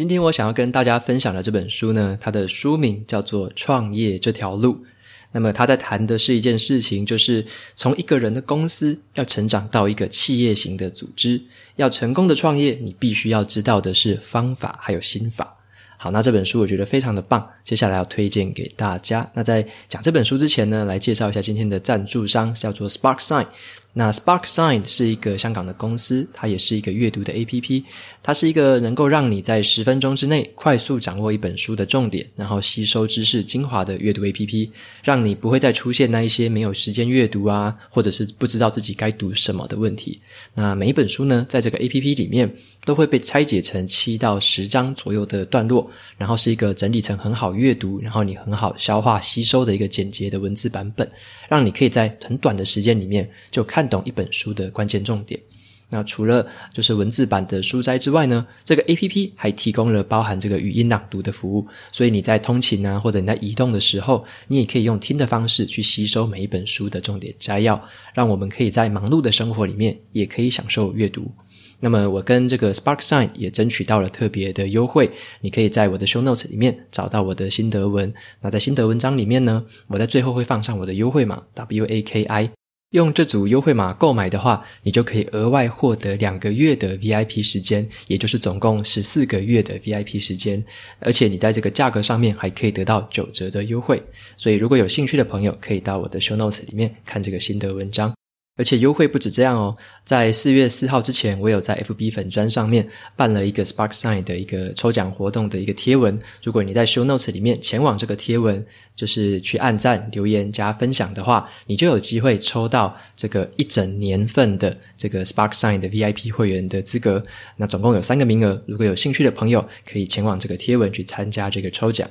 今天我想要跟大家分享的这本书呢，它的书名叫做《创业这条路》。那么他在谈的是一件事情，就是从一个人的公司要成长到一个企业型的组织，要成功的创业，你必须要知道的是方法还有心法。好，那这本书我觉得非常的棒，接下来要推荐给大家。那在讲这本书之前呢，来介绍一下今天的赞助商，叫做 SparkSign。那 SparkSign 是一个香港的公司，它也是一个阅读的 APP。它是一个能够让你在十分钟之内快速掌握一本书的重点，然后吸收知识精华的阅读 APP，让你不会再出现那一些没有时间阅读啊，或者是不知道自己该读什么的问题。那每一本书呢，在这个 APP 里面都会被拆解成七到十章左右的段落，然后是一个整理成很好阅读，然后你很好消化吸收的一个简洁的文字版本，让你可以在很短的时间里面就看懂一本书的关键重点。那除了就是文字版的书摘之外呢，这个 APP 还提供了包含这个语音朗读的服务，所以你在通勤啊，或者你在移动的时候，你也可以用听的方式去吸收每一本书的重点摘要，让我们可以在忙碌的生活里面也可以享受阅读。那么我跟这个 SparkSign 也争取到了特别的优惠，你可以在我的 Show Notes 里面找到我的心得文。那在心得文章里面呢，我在最后会放上我的优惠码 WAKI。用这组优惠码购买的话，你就可以额外获得两个月的 VIP 时间，也就是总共十四个月的 VIP 时间。而且你在这个价格上面还可以得到九折的优惠。所以如果有兴趣的朋友，可以到我的 Show Notes 里面看这个心得文章。而且优惠不止这样哦，在四月四号之前，我有在 FB 粉砖上面办了一个 SparkSign 的一个抽奖活动的一个贴文。如果你在 Show Notes 里面前往这个贴文，就是去按赞、留言、加分享的话，你就有机会抽到这个一整年份的这个 SparkSign 的 VIP 会员的资格。那总共有三个名额，如果有兴趣的朋友，可以前往这个贴文去参加这个抽奖。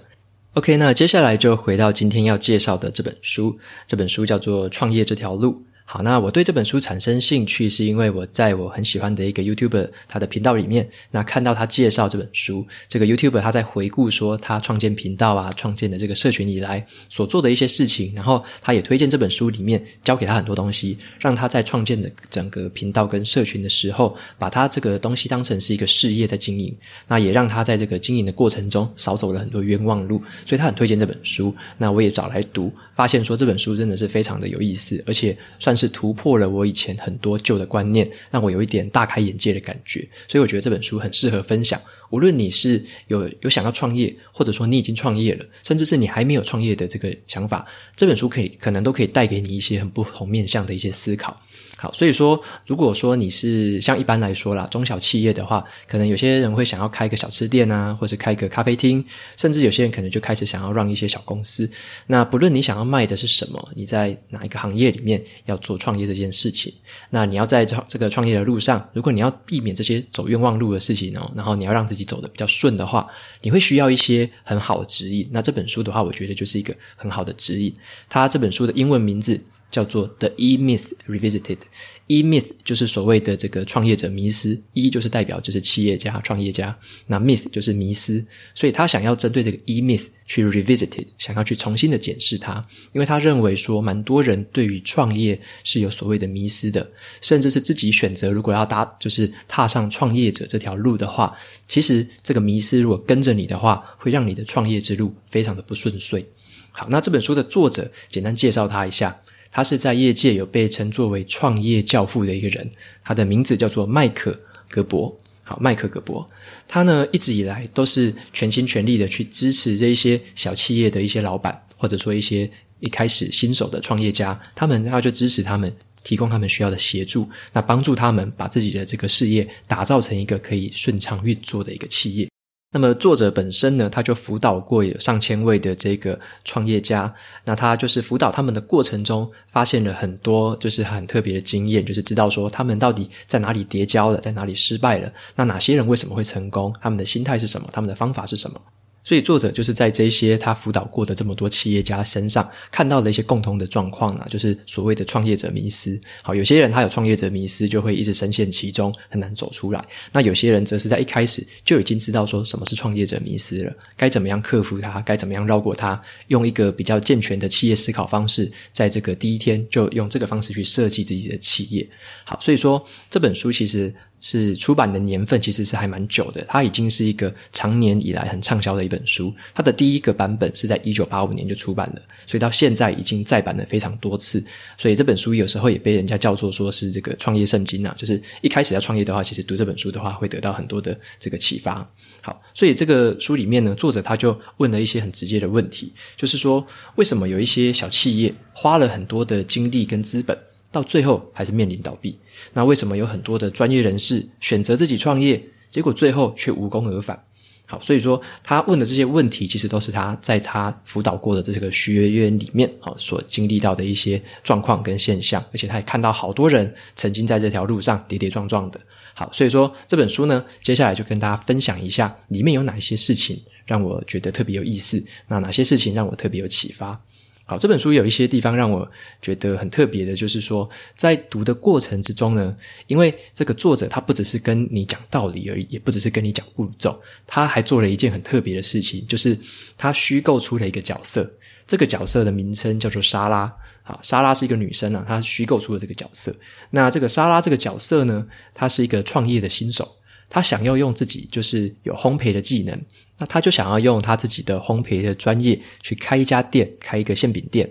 OK，那接下来就回到今天要介绍的这本书，这本书叫做《创业这条路》。好，那我对这本书产生兴趣，是因为我在我很喜欢的一个 YouTuber 他的频道里面，那看到他介绍这本书，这个 YouTuber 他在回顾说他创建频道啊，创建的这个社群以来所做的一些事情，然后他也推荐这本书里面教给他很多东西，让他在创建的整个频道跟社群的时候，把他这个东西当成是一个事业在经营，那也让他在这个经营的过程中少走了很多冤枉路，所以他很推荐这本书，那我也找来读，发现说这本书真的是非常的有意思，而且算是。突破了我以前很多旧的观念，让我有一点大开眼界的感觉，所以我觉得这本书很适合分享。无论你是有有想要创业，或者说你已经创业了，甚至是你还没有创业的这个想法，这本书可以可能都可以带给你一些很不同面向的一些思考。好，所以说，如果说你是像一般来说啦，中小企业的话，可能有些人会想要开个小吃店啊，或者开个咖啡厅，甚至有些人可能就开始想要让一些小公司。那不论你想要卖的是什么，你在哪一个行业里面要做创业这件事情，那你要在这这个创业的路上，如果你要避免这些走冤枉路的事情哦，然后你要让自己走得比较顺的话，你会需要一些很好的指引。那这本书的话，我觉得就是一个很好的指引。它这本书的英文名字。叫做 The E-Myth Revisited，E-Myth 就是所谓的这个创业者迷思，E 就是代表就是企业家、创业家，那 Myth 就是迷思，所以他想要针对这个 E-Myth 去 revisited，想要去重新的检视它，因为他认为说，蛮多人对于创业是有所谓的迷思的，甚至是自己选择如果要搭就是踏上创业者这条路的话，其实这个迷思如果跟着你的话，会让你的创业之路非常的不顺遂。好，那这本书的作者简单介绍他一下。他是在业界有被称作为创业教父的一个人，他的名字叫做麦克·格伯。好，麦克·格伯，他呢一直以来都是全心全力的去支持这一些小企业的一些老板，或者说一些一开始新手的创业家，他们他就支持他们，提供他们需要的协助，那帮助他们把自己的这个事业打造成一个可以顺畅运作的一个企业。那么作者本身呢，他就辅导过有上千位的这个创业家，那他就是辅导他们的过程中，发现了很多就是很特别的经验，就是知道说他们到底在哪里跌跤了，在哪里失败了，那哪些人为什么会成功，他们的心态是什么，他们的方法是什么。所以作者就是在这些他辅导过的这么多企业家身上看到了一些共同的状况啊，就是所谓的创业者迷思。好，有些人他有创业者迷思，就会一直深陷其中，很难走出来。那有些人则是在一开始就已经知道说什么是创业者迷思了，该怎么样克服它，该怎么样绕过它，用一个比较健全的企业思考方式，在这个第一天就用这个方式去设计自己的企业。好，所以说这本书其实。是出版的年份其实是还蛮久的，它已经是一个长年以来很畅销的一本书。它的第一个版本是在一九八五年就出版了，所以到现在已经再版了非常多次。所以这本书有时候也被人家叫做说是这个创业圣经啊，就是一开始要创业的话，其实读这本书的话会得到很多的这个启发。好，所以这个书里面呢，作者他就问了一些很直接的问题，就是说为什么有一些小企业花了很多的精力跟资本，到最后还是面临倒闭？那为什么有很多的专业人士选择自己创业，结果最后却无功而返？好，所以说他问的这些问题，其实都是他在他辅导过的这个学员里面，好所经历到的一些状况跟现象，而且他也看到好多人曾经在这条路上跌跌撞撞的。好，所以说这本书呢，接下来就跟大家分享一下里面有哪一些事情让我觉得特别有意思，那哪些事情让我特别有启发。好，这本书有一些地方让我觉得很特别的，就是说，在读的过程之中呢，因为这个作者他不只是跟你讲道理而已，也不只是跟你讲步骤，他还做了一件很特别的事情，就是他虚构出了一个角色，这个角色的名称叫做莎拉。好，莎拉是一个女生啊，她虚构出了这个角色。那这个莎拉这个角色呢，她是一个创业的新手。他想要用自己就是有烘焙的技能，那他就想要用他自己的烘焙的专业去开一家店，开一个馅饼店，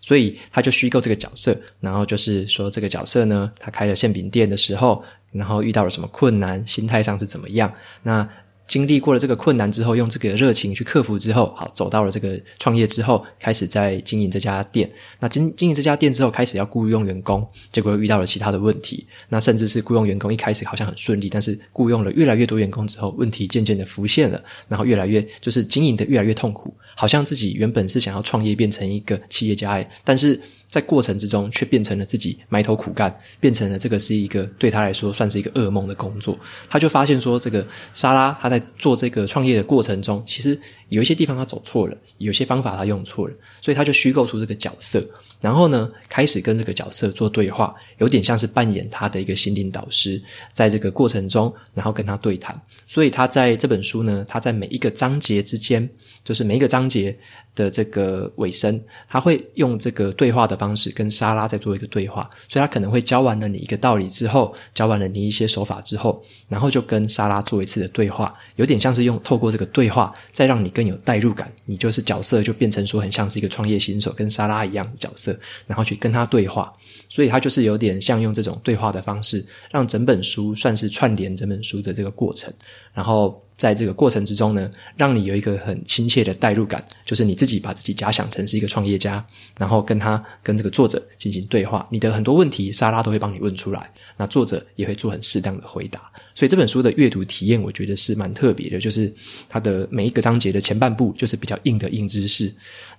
所以他就虚构这个角色，然后就是说这个角色呢，他开了馅饼店的时候，然后遇到了什么困难，心态上是怎么样，那。经历过了这个困难之后，用这个热情去克服之后，好，走到了这个创业之后，开始在经营这家店。那经经营这家店之后，开始要雇佣员工，结果又遇到了其他的问题。那甚至是雇佣员工一开始好像很顺利，但是雇佣了越来越多员工之后，问题渐渐的浮现了，然后越来越就是经营的越来越痛苦，好像自己原本是想要创业变成一个企业家，但是。在过程之中，却变成了自己埋头苦干，变成了这个是一个对他来说算是一个噩梦的工作。他就发现说，这个莎拉他在做这个创业的过程中，其实有一些地方他走错了，有些方法他用错了，所以他就虚构出这个角色，然后呢，开始跟这个角色做对话，有点像是扮演他的一个心灵导师，在这个过程中，然后跟他对谈。所以他在这本书呢，他在每一个章节之间，就是每一个章节。的这个尾声，他会用这个对话的方式跟莎拉再做一个对话，所以他可能会教完了你一个道理之后，教完了你一些手法之后，然后就跟莎拉做一次的对话，有点像是用透过这个对话，再让你更更有代入感，你就是角色就变成说很像是一个创业新手，跟沙拉一样的角色，然后去跟他对话，所以他就是有点像用这种对话的方式，让整本书算是串联整本书的这个过程，然后。在这个过程之中呢，让你有一个很亲切的代入感，就是你自己把自己假想成是一个创业家，然后跟他跟这个作者进行对话，你的很多问题，莎拉都会帮你问出来，那作者也会做很适当的回答。所以这本书的阅读体验，我觉得是蛮特别的，就是它的每一个章节的前半部就是比较硬的硬知识。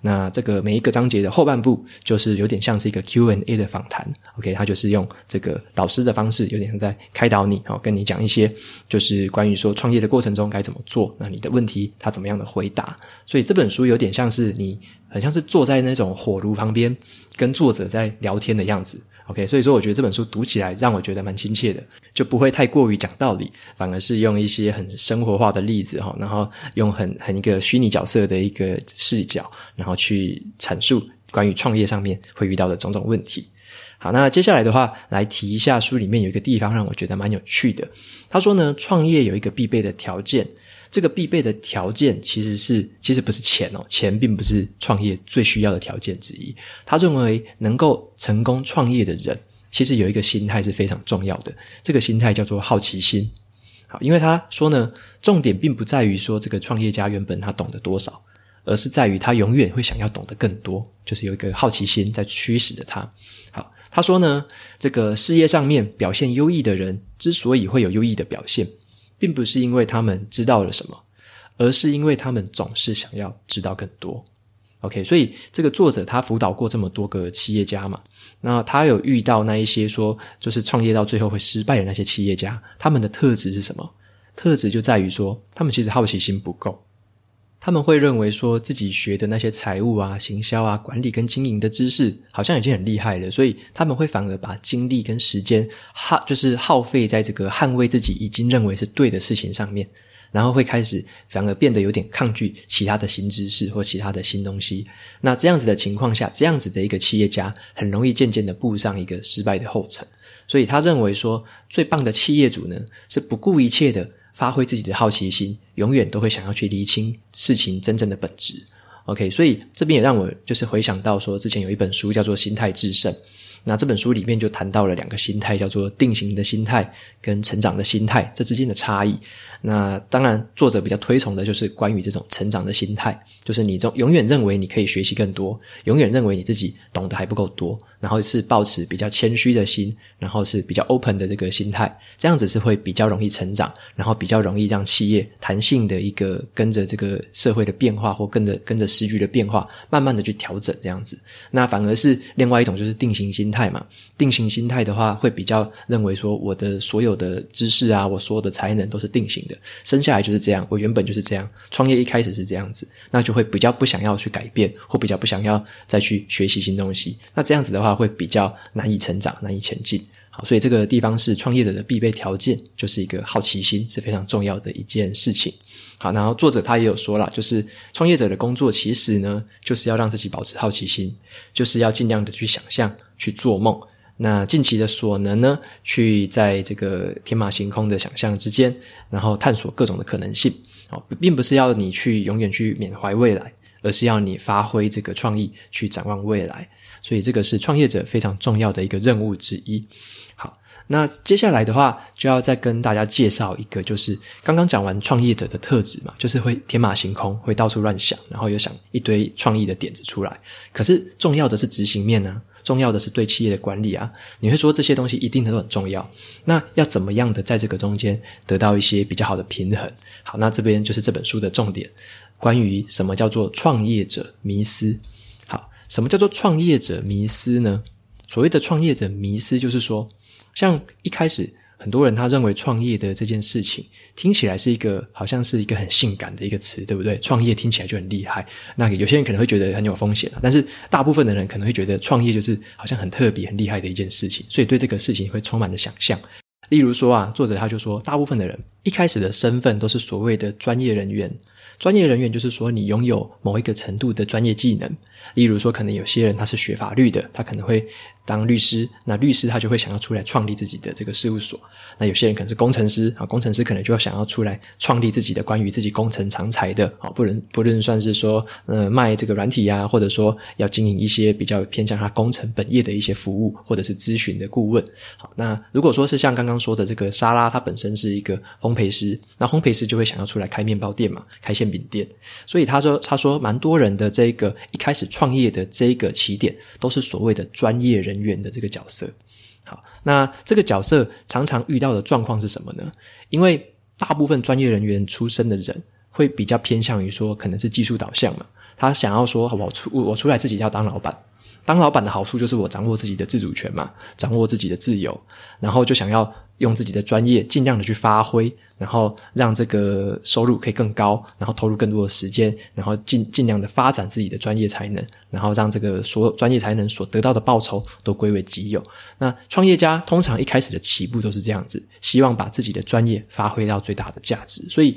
那这个每一个章节的后半部，就是有点像是一个 Q&A 的访谈，OK，他就是用这个导师的方式，有点像在开导你，哦，跟你讲一些就是关于说创业的过程中该怎么做，那你的问题他怎么样的回答，所以这本书有点像是你。很像是坐在那种火炉旁边，跟作者在聊天的样子。OK，所以说我觉得这本书读起来让我觉得蛮亲切的，就不会太过于讲道理，反而是用一些很生活化的例子哈，然后用很很一个虚拟角色的一个视角，然后去阐述关于创业上面会遇到的种种问题。好，那接下来的话来提一下书里面有一个地方让我觉得蛮有趣的。他说呢，创业有一个必备的条件。这个必备的条件其实是，其实不是钱哦，钱并不是创业最需要的条件之一。他认为能够成功创业的人，其实有一个心态是非常重要的，这个心态叫做好奇心。好，因为他说呢，重点并不在于说这个创业家原本他懂得多少，而是在于他永远会想要懂得更多，就是有一个好奇心在驱使着他。好，他说呢，这个事业上面表现优异的人，之所以会有优异的表现。并不是因为他们知道了什么，而是因为他们总是想要知道更多。OK，所以这个作者他辅导过这么多个企业家嘛，那他有遇到那一些说就是创业到最后会失败的那些企业家，他们的特质是什么？特质就在于说他们其实好奇心不够。他们会认为说自己学的那些财务啊、行销啊、管理跟经营的知识，好像已经很厉害了，所以他们会反而把精力跟时间耗，就是耗费在这个捍卫自己已经认为是对的事情上面。然后会开始反而变得有点抗拒其他的新知识或其他的新东西。那这样子的情况下，这样子的一个企业家很容易渐渐的步上一个失败的后尘。所以他认为说，最棒的企业主呢，是不顾一切的发挥自己的好奇心，永远都会想要去厘清事情真正的本质。OK，所以这边也让我就是回想到说，之前有一本书叫做《心态制胜》。那这本书里面就谈到了两个心态，叫做定型的心态跟成长的心态，这之间的差异。那当然，作者比较推崇的就是关于这种成长的心态，就是你总永远认为你可以学习更多，永远认为你自己懂得还不够多，然后是抱持比较谦虚的心，然后是比较 open 的这个心态，这样子是会比较容易成长，然后比较容易让企业弹性的一个跟着这个社会的变化或跟着跟着时局的变化，慢慢的去调整这样子。那反而是另外一种就是定型心态嘛，定型心态的话会比较认为说我的所有的知识啊，我所有的才能都是定型的。生下来就是这样，我原本就是这样。创业一开始是这样子，那就会比较不想要去改变，或比较不想要再去学习新东西。那这样子的话，会比较难以成长，难以前进。好，所以这个地方是创业者的必备条件，就是一个好奇心是非常重要的一件事情。好，然后作者他也有说了，就是创业者的工作其实呢，就是要让自己保持好奇心，就是要尽量的去想象，去做梦。那尽其的所能呢，去在这个天马行空的想象之间，然后探索各种的可能性。哦，并不是要你去永远去缅怀未来，而是要你发挥这个创意去展望未来。所以这个是创业者非常重要的一个任务之一。好，那接下来的话，就要再跟大家介绍一个，就是刚刚讲完创业者的特质嘛，就是会天马行空，会到处乱想，然后又想一堆创意的点子出来。可是重要的是执行面呢？重要的是对企业的管理啊，你会说这些东西一定都很重要。那要怎么样的在这个中间得到一些比较好的平衡？好，那这边就是这本书的重点，关于什么叫做创业者迷失。好，什么叫做创业者迷失呢？所谓的创业者迷失，就是说，像一开始。很多人他认为创业的这件事情听起来是一个好像是一个很性感的一个词，对不对？创业听起来就很厉害。那有些人可能会觉得很有风险，但是大部分的人可能会觉得创业就是好像很特别、很厉害的一件事情，所以对这个事情会充满了想象。例如说啊，作者他就说，大部分的人一开始的身份都是所谓的专业人员。专业人员就是说，你拥有某一个程度的专业技能。例如说，可能有些人他是学法律的，他可能会当律师。那律师他就会想要出来创立自己的这个事务所。那有些人可能是工程师啊，工程师可能就要想要出来创立自己的关于自己工程长才的啊，不能不论算是说呃卖这个软体呀，或者说要经营一些比较偏向他工程本业的一些服务，或者是咨询的顾问。好，那如果说是像刚刚说的这个莎拉，她本身是一个烘焙师，那烘焙师就会想要出来开面包店嘛，开馅饼店。所以他说他说蛮多人的这个一开始创业的这个起点，都是所谓的专业人员的这个角色。好，那这个角色常常遇到的状况是什么呢？因为大部分专业人员出身的人，会比较偏向于说，可能是技术导向嘛。他想要说，我出我出来自己要当老板。当老板的好处就是我掌握自己的自主权嘛，掌握自己的自由，然后就想要用自己的专业尽量的去发挥，然后让这个收入可以更高，然后投入更多的时间，然后尽尽量的发展自己的专业才能，然后让这个所有专业才能所得到的报酬都归为己有。那创业家通常一开始的起步都是这样子，希望把自己的专业发挥到最大的价值，所以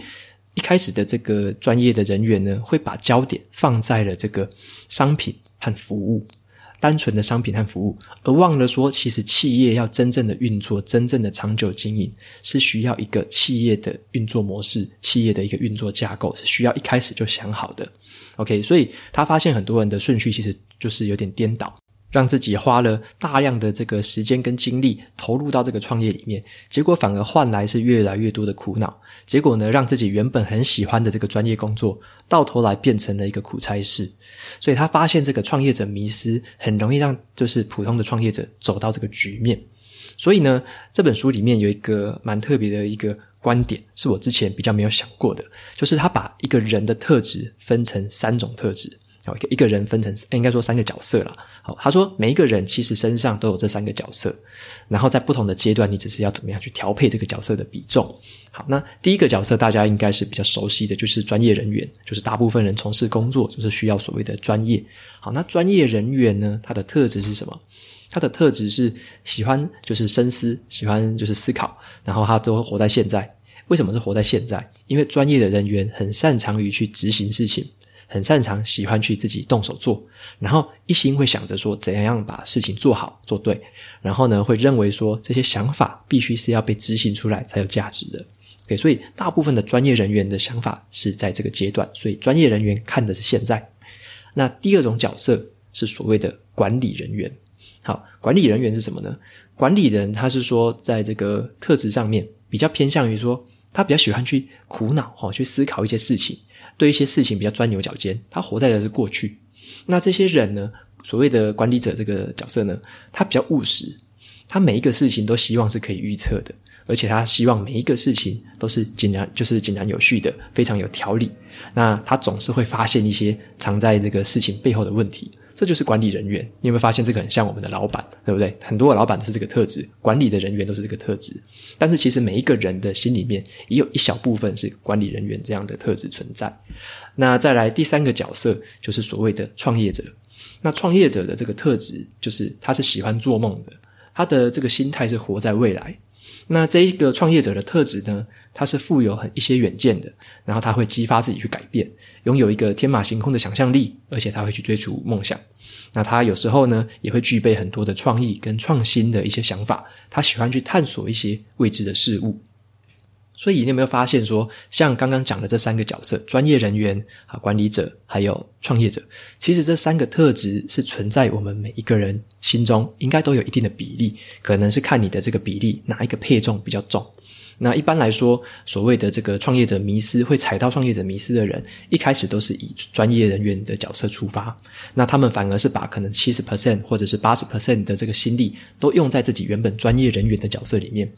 一开始的这个专业的人员呢，会把焦点放在了这个商品和服务。单纯的商品和服务，而忘了说，其实企业要真正的运作、真正的长久经营，是需要一个企业的运作模式、企业的一个运作架构，是需要一开始就想好的。OK，所以他发现很多人的顺序其实就是有点颠倒。让自己花了大量的这个时间跟精力投入到这个创业里面，结果反而换来是越来越多的苦恼。结果呢，让自己原本很喜欢的这个专业工作，到头来变成了一个苦差事。所以他发现这个创业者迷失很容易让就是普通的创业者走到这个局面。所以呢，这本书里面有一个蛮特别的一个观点，是我之前比较没有想过的，就是他把一个人的特质分成三种特质。好，一个人分成应该说三个角色了。好，他说每一个人其实身上都有这三个角色，然后在不同的阶段，你只是要怎么样去调配这个角色的比重。好，那第一个角色大家应该是比较熟悉的，就是专业人员，就是大部分人从事工作就是需要所谓的专业。好，那专业人员呢，他的特质是什么？他的特质是喜欢就是深思，喜欢就是思考，然后他都活在现在。为什么是活在现在？因为专业的人员很擅长于去执行事情。很擅长，喜欢去自己动手做，然后一心会想着说怎样把事情做好做对，然后呢会认为说这些想法必须是要被执行出来才有价值的。OK，所以大部分的专业人员的想法是在这个阶段，所以专业人员看的是现在。那第二种角色是所谓的管理人员。好，管理人员是什么呢？管理人他是说在这个特质上面比较偏向于说他比较喜欢去苦恼哈，去思考一些事情。对一些事情比较钻牛角尖，他活在的是过去。那这些人呢，所谓的管理者这个角色呢，他比较务实，他每一个事情都希望是可以预测的，而且他希望每一个事情都是井然，就是井然有序的，非常有条理。那他总是会发现一些藏在这个事情背后的问题。这就是管理人员，你有没有发现这个很像我们的老板，对不对？很多老板都是这个特质，管理的人员都是这个特质。但是其实每一个人的心里面也有一小部分是管理人员这样的特质存在。那再来第三个角色就是所谓的创业者。那创业者的这个特质就是他是喜欢做梦的，他的这个心态是活在未来。那这一个创业者的特质呢，他是富有很一些远见的，然后他会激发自己去改变，拥有一个天马行空的想象力，而且他会去追逐梦想。那他有时候呢，也会具备很多的创意跟创新的一些想法，他喜欢去探索一些未知的事物。所以你有没有发现说，像刚刚讲的这三个角色，专业人员啊、管理者还有创业者，其实这三个特质是存在我们每一个人心中，应该都有一定的比例，可能是看你的这个比例哪一个配重比较重。那一般来说，所谓的这个创业者迷思，会踩到创业者迷思的人，一开始都是以专业人员的角色出发，那他们反而是把可能七十 percent 或者是八十 percent 的这个心力，都用在自己原本专业人员的角色里面。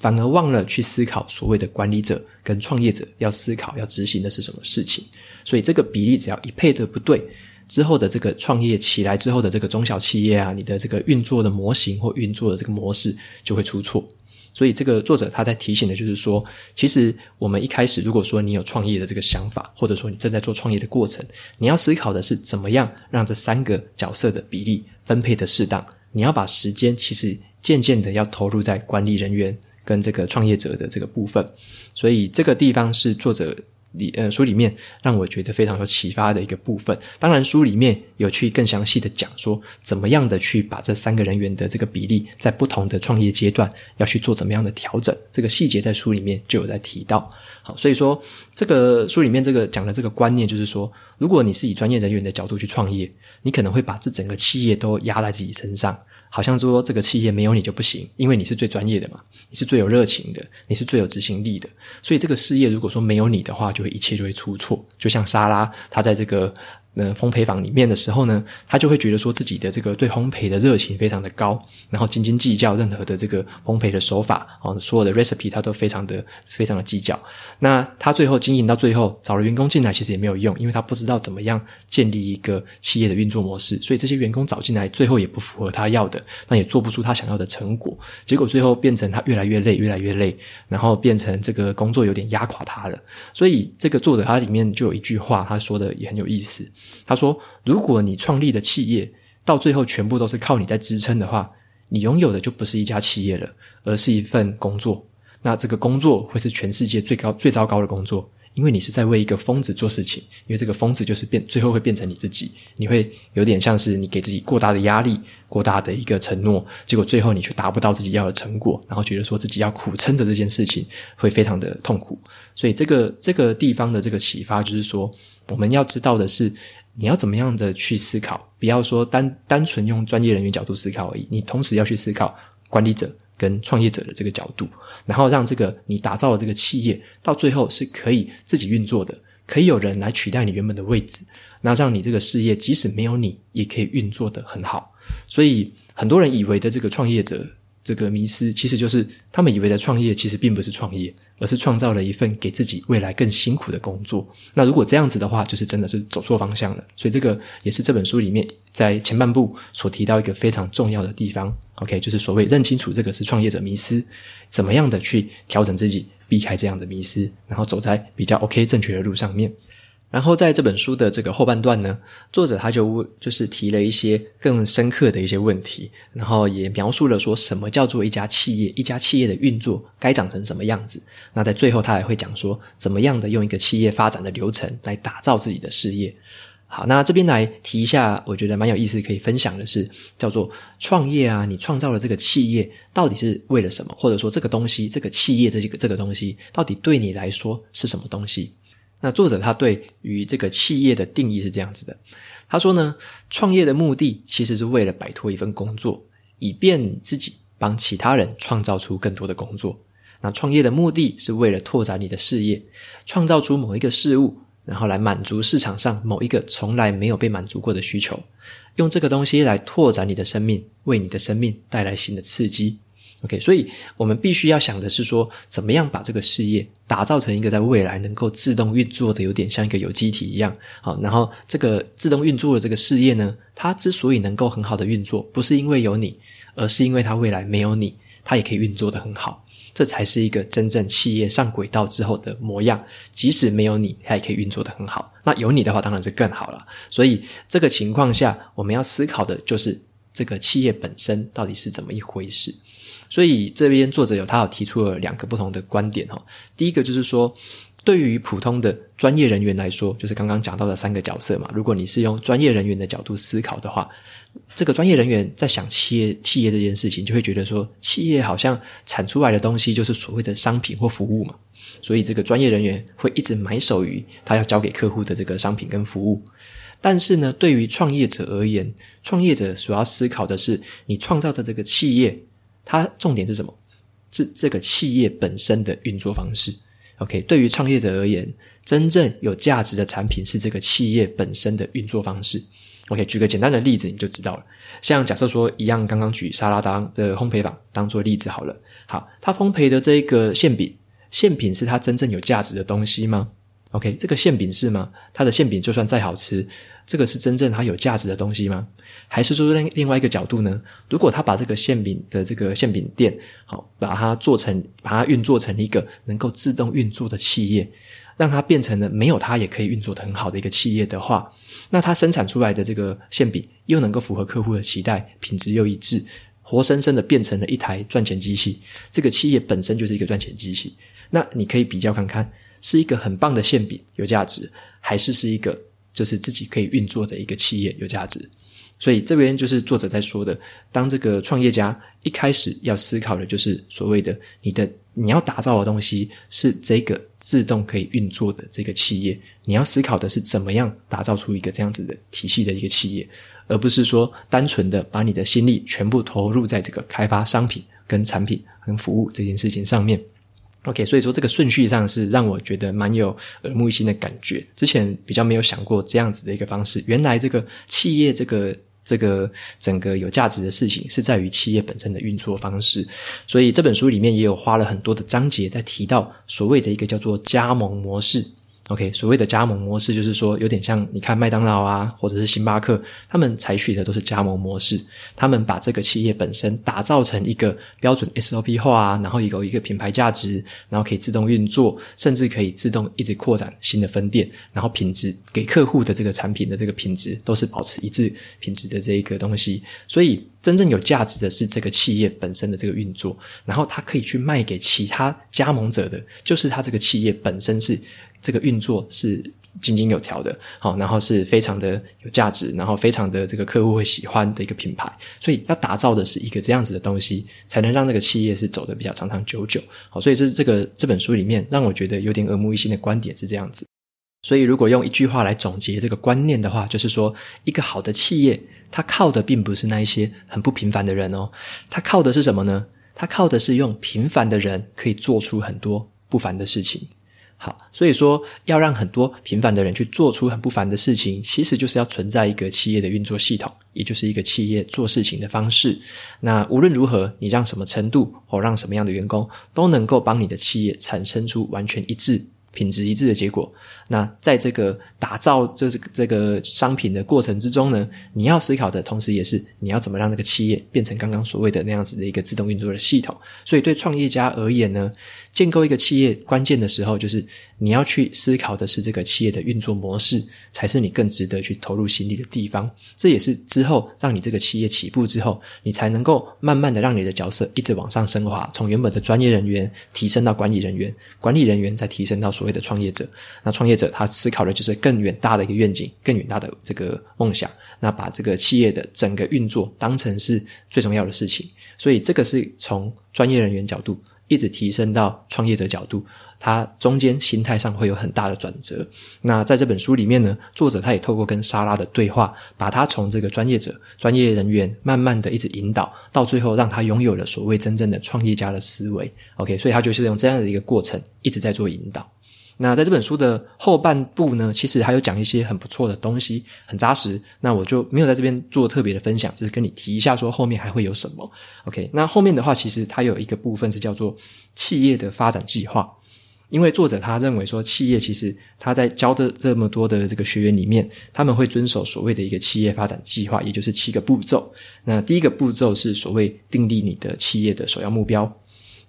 反而忘了去思考所谓的管理者跟创业者要思考要执行的是什么事情，所以这个比例只要一配对不对，之后的这个创业起来之后的这个中小企业啊，你的这个运作的模型或运作的这个模式就会出错。所以这个作者他在提醒的就是说，其实我们一开始如果说你有创业的这个想法，或者说你正在做创业的过程，你要思考的是怎么样让这三个角色的比例分配的适当。你要把时间其实渐渐的要投入在管理人员。跟这个创业者的这个部分，所以这个地方是作者里呃书里面让我觉得非常有启发的一个部分。当然，书里面有去更详细的讲说，怎么样的去把这三个人员的这个比例，在不同的创业阶段要去做怎么样的调整，这个细节在书里面就有在提到。好，所以说这个书里面这个讲的这个观念就是说，如果你是以专业人员的角度去创业，你可能会把这整个企业都压在自己身上。好像说这个企业没有你就不行，因为你是最专业的嘛，你是最有热情的，你是最有执行力的，所以这个事业如果说没有你的话，就会一切就会出错。就像莎拉，她在这个。呃，烘焙坊里面的时候呢，他就会觉得说自己的这个对烘焙的热情非常的高，然后斤斤计较任何的这个烘焙的手法哦，所有的 recipe 他都非常的非常的计较。那他最后经营到最后，找了员工进来其实也没有用，因为他不知道怎么样建立一个企业的运作模式，所以这些员工找进来最后也不符合他要的，那也做不出他想要的成果，结果最后变成他越来越累，越来越累，然后变成这个工作有点压垮他了。所以这个作者他里面就有一句话，他说的也很有意思。他说：“如果你创立的企业到最后全部都是靠你在支撑的话，你拥有的就不是一家企业了，而是一份工作。那这个工作会是全世界最高、最糟糕的工作。”因为你是在为一个疯子做事情，因为这个疯子就是变，最后会变成你自己。你会有点像是你给自己过大的压力，过大的一个承诺，结果最后你却达不到自己要的成果，然后觉得说自己要苦撑着这件事情，会非常的痛苦。所以这个这个地方的这个启发就是说，我们要知道的是，你要怎么样的去思考，不要说单单纯用专业人员角度思考而已，你同时要去思考管理者。跟创业者的这个角度，然后让这个你打造的这个企业，到最后是可以自己运作的，可以有人来取代你原本的位置，那让你这个事业即使没有你，也可以运作得很好。所以很多人以为的这个创业者这个迷失，其实就是他们以为的创业，其实并不是创业，而是创造了一份给自己未来更辛苦的工作。那如果这样子的话，就是真的是走错方向了。所以这个也是这本书里面在前半部所提到一个非常重要的地方。OK，就是所谓认清楚这个是创业者迷失，怎么样的去调整自己，避开这样的迷失，然后走在比较 OK 正确的路上面。然后在这本书的这个后半段呢，作者他就就是提了一些更深刻的一些问题，然后也描述了说什么叫做一家企业，一家企业的运作该长成什么样子。那在最后他还会讲说，怎么样的用一个企业发展的流程来打造自己的事业。好，那这边来提一下，我觉得蛮有意思可以分享的是，叫做创业啊，你创造了这个企业到底是为了什么？或者说这个东西，这个企业这个这个东西到底对你来说是什么东西？那作者他对于这个企业的定义是这样子的，他说呢，创业的目的其实是为了摆脱一份工作，以便自己帮其他人创造出更多的工作。那创业的目的是为了拓展你的事业，创造出某一个事物，然后来满足市场上某一个从来没有被满足过的需求，用这个东西来拓展你的生命，为你的生命带来新的刺激。OK，所以我们必须要想的是说，怎么样把这个事业打造成一个在未来能够自动运作的，有点像一个有机体一样。好，然后这个自动运作的这个事业呢，它之所以能够很好的运作，不是因为有你，而是因为它未来没有你，它也可以运作得很好。这才是一个真正企业上轨道之后的模样。即使没有你，它也可以运作得很好。那有你的话，当然是更好了。所以这个情况下，我们要思考的就是这个企业本身到底是怎么一回事。所以这边作者有他有提出了两个不同的观点哈。第一个就是说，对于普通的专业人员来说，就是刚刚讲到的三个角色嘛。如果你是用专业人员的角度思考的话，这个专业人员在想企业企业这件事情，就会觉得说，企业好像产出来的东西就是所谓的商品或服务嘛。所以这个专业人员会一直埋首于他要交给客户的这个商品跟服务。但是呢，对于创业者而言，创业者所要思考的是，你创造的这个企业。它重点是什么？是这个企业本身的运作方式。OK，对于创业者而言，真正有价值的产品是这个企业本身的运作方式。OK，举个简单的例子，你就知道了。像假设说一样，刚刚举沙拉当的烘焙坊当做例子好了。好，它烘焙的这一个馅饼，馅饼是它真正有价值的东西吗？OK，这个馅饼是吗？它的馅饼就算再好吃，这个是真正它有价值的东西吗？还是说另另外一个角度呢？如果他把这个馅饼的这个馅饼店，好，把它做成，把它运作成一个能够自动运作的企业，让它变成了没有它也可以运作的很好的一个企业的话，那它生产出来的这个馅饼又能够符合客户的期待，品质又一致，活生生的变成了一台赚钱机器。这个企业本身就是一个赚钱机器。那你可以比较看看，是一个很棒的馅饼有价值，还是是一个就是自己可以运作的一个企业有价值？所以这边就是作者在说的，当这个创业家一开始要思考的就是所谓的你的你要打造的东西是这个自动可以运作的这个企业，你要思考的是怎么样打造出一个这样子的体系的一个企业，而不是说单纯的把你的心力全部投入在这个开发商品跟产品跟服务这件事情上面。OK，所以说这个顺序上是让我觉得蛮有耳目一新的感觉，之前比较没有想过这样子的一个方式，原来这个企业这个。这个整个有价值的事情是在于企业本身的运作方式，所以这本书里面也有花了很多的章节在提到所谓的一个叫做加盟模式。OK，所谓的加盟模式就是说，有点像你看麦当劳啊，或者是星巴克，他们采取的都是加盟模式。他们把这个企业本身打造成一个标准 SOP 化啊，然后有一个品牌价值，然后可以自动运作，甚至可以自动一直扩展新的分店，然后品质给客户的这个产品的这个品质都是保持一致品质的这一个东西。所以真正有价值的是这个企业本身的这个运作，然后它可以去卖给其他加盟者的，就是它这个企业本身是。这个运作是井井有条的，好，然后是非常的有价值，然后非常的这个客户会喜欢的一个品牌，所以要打造的是一个这样子的东西，才能让这个企业是走得比较长长久久。好，所以这是这个这本书里面让我觉得有点耳目一新的观点是这样子。所以如果用一句话来总结这个观念的话，就是说，一个好的企业，它靠的并不是那一些很不平凡的人哦，它靠的是什么呢？它靠的是用平凡的人可以做出很多不凡的事情。好，所以说要让很多平凡的人去做出很不凡的事情，其实就是要存在一个企业的运作系统，也就是一个企业做事情的方式。那无论如何，你让什么程度或让什么样的员工都能够帮你的企业产生出完全一致。品质一致的结果。那在这个打造这这个商品的过程之中呢，你要思考的同时，也是你要怎么让那个企业变成刚刚所谓的那样子的一个自动运作的系统。所以，对创业家而言呢，建构一个企业关键的时候，就是你要去思考的是这个企业的运作模式，才是你更值得去投入心力的地方。这也是之后让你这个企业起步之后，你才能够慢慢的让你的角色一直往上升华，从原本的专业人员提升到管理人员，管理人员再提升到所的创业者。那创业者他思考的就是更远大的一个愿景，更远大的这个梦想。那把这个企业的整个运作当成是最重要的事情。所以这个是从专业人员角度。一直提升到创业者角度，他中间心态上会有很大的转折。那在这本书里面呢，作者他也透过跟莎拉的对话，把他从这个专业者、专业人员，慢慢的一直引导，到最后让他拥有了所谓真正的创业家的思维。OK，所以他就是用这样的一个过程，一直在做引导。那在这本书的后半部呢，其实还有讲一些很不错的东西，很扎实。那我就没有在这边做特别的分享，只是跟你提一下，说后面还会有什么。OK，那后面的话，其实它有一个部分是叫做企业的发展计划，因为作者他认为说，企业其实他在教的这么多的这个学员里面，他们会遵守所谓的一个企业发展计划，也就是七个步骤。那第一个步骤是所谓订立你的企业的首要目标，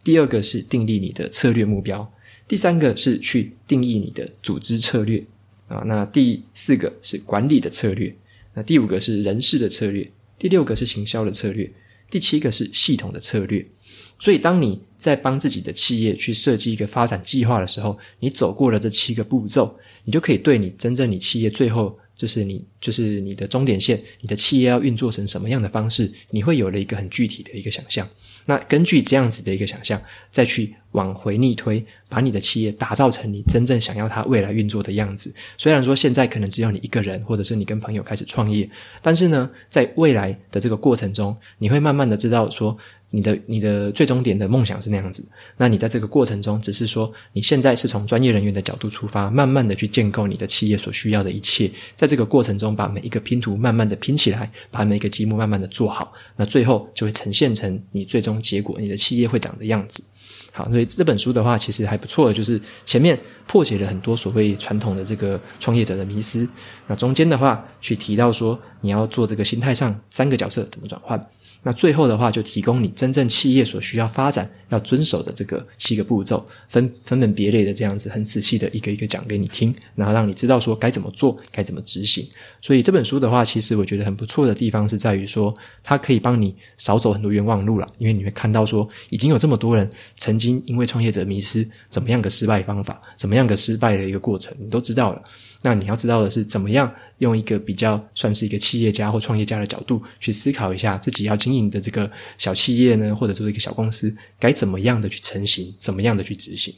第二个是订立你的策略目标。第三个是去定义你的组织策略啊，那第四个是管理的策略，那第五个是人事的策略，第六个是行销的策略，第七个是系统的策略。所以，当你在帮自己的企业去设计一个发展计划的时候，你走过了这七个步骤，你就可以对你真正你企业最后就是你就是你的终点线，你的企业要运作成什么样的方式，你会有了一个很具体的一个想象。那根据这样子的一个想象，再去往回逆推，把你的企业打造成你真正想要它未来运作的样子。虽然说现在可能只有你一个人，或者是你跟朋友开始创业，但是呢，在未来的这个过程中，你会慢慢的知道说。你的你的最终点的梦想是那样子，那你在这个过程中，只是说你现在是从专业人员的角度出发，慢慢的去建构你的企业所需要的一切，在这个过程中，把每一个拼图慢慢的拼起来，把每一个积木慢慢的做好，那最后就会呈现成你最终结果，你的企业会长的样子。好，所以这本书的话，其实还不错的，就是前面破解了很多所谓传统的这个创业者的迷思，那中间的话，去提到说你要做这个心态上三个角色怎么转换。那最后的话，就提供你真正企业所需要发展要遵守的这个七个步骤，分分门别类的这样子，很仔细的一个一个讲给你听，然后让你知道说该怎么做，该怎么执行。所以这本书的话，其实我觉得很不错的地方是在于说，它可以帮你少走很多冤枉路了，因为你会看到说，已经有这么多人曾经因为创业者迷失，怎么样个失败方法，怎么样个失败的一个过程，你都知道了。那你要知道的是，怎么样用一个比较算是一个企业家或创业家的角度去思考一下自己要经营的这个小企业呢，或者说一个小公司，该怎么样的去成型，怎么样的去执行。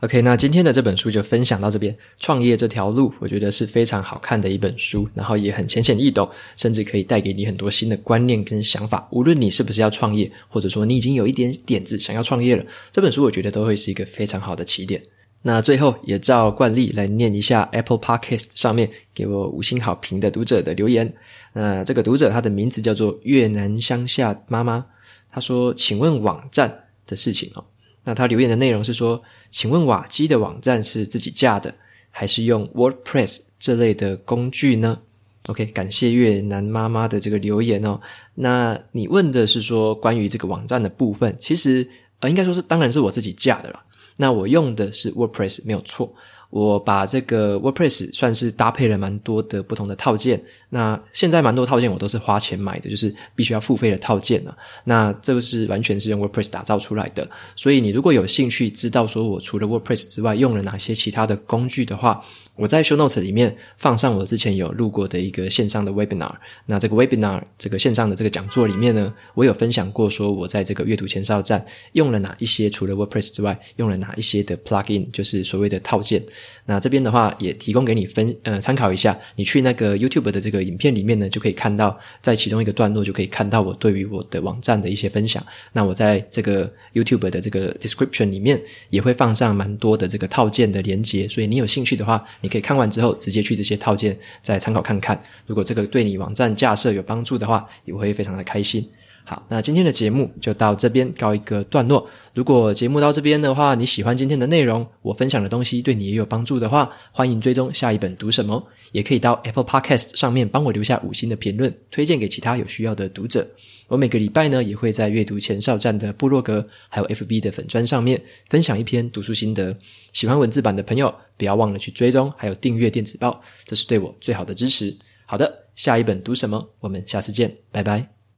OK，那今天的这本书就分享到这边。创业这条路，我觉得是非常好看的一本书，然后也很浅显易懂，甚至可以带给你很多新的观念跟想法。无论你是不是要创业，或者说你已经有一点点子想要创业了，这本书我觉得都会是一个非常好的起点。那最后也照惯例来念一下 Apple Podcast 上面给我五星好评的读者的留言。那这个读者他的名字叫做越南乡下妈妈，他说：“请问网站的事情哦。”那他留言的内容是说：“请问瓦基的网站是自己架的，还是用 WordPress 这类的工具呢？”OK，感谢越南妈妈的这个留言哦。那你问的是说关于这个网站的部分，其实呃应该说是当然是我自己架的了。那我用的是 WordPress 没有错，我把这个 WordPress 算是搭配了蛮多的不同的套件。那现在蛮多套件我都是花钱买的，就是必须要付费的套件了。那这个是完全是用 WordPress 打造出来的。所以你如果有兴趣知道说我除了 WordPress 之外用了哪些其他的工具的话，我在 show notes 里面放上我之前有录过的一个线上的 webinar。那这个 webinar 这个线上的这个讲座里面呢，我有分享过说我在这个阅读前哨站用了哪一些，除了 WordPress 之外，用了哪一些的 plugin，就是所谓的套件。那这边的话也提供给你分呃参考一下。你去那个 YouTube 的这个影片里面呢，就可以看到在其中一个段落就可以看到我对于我的网站的一些分享。那我在这个 YouTube 的这个 description 里面也会放上蛮多的这个套件的连接，所以你有兴趣的话，你可以看完之后直接去这些套件再参考看看。如果这个对你网站架设有帮助的话，也会非常的开心。好，那今天的节目就到这边告一个段落。如果节目到这边的话，你喜欢今天的内容，我分享的东西对你也有帮助的话，欢迎追踪下一本读什么，也可以到 Apple Podcast 上面帮我留下五星的评论，推荐给其他有需要的读者。我每个礼拜呢，也会在阅读前哨站的部落格，还有 FB 的粉砖上面分享一篇读书心得。喜欢文字版的朋友，不要忘了去追踪，还有订阅电子报，这是对我最好的支持。好的，下一本读什么？我们下次见，拜拜。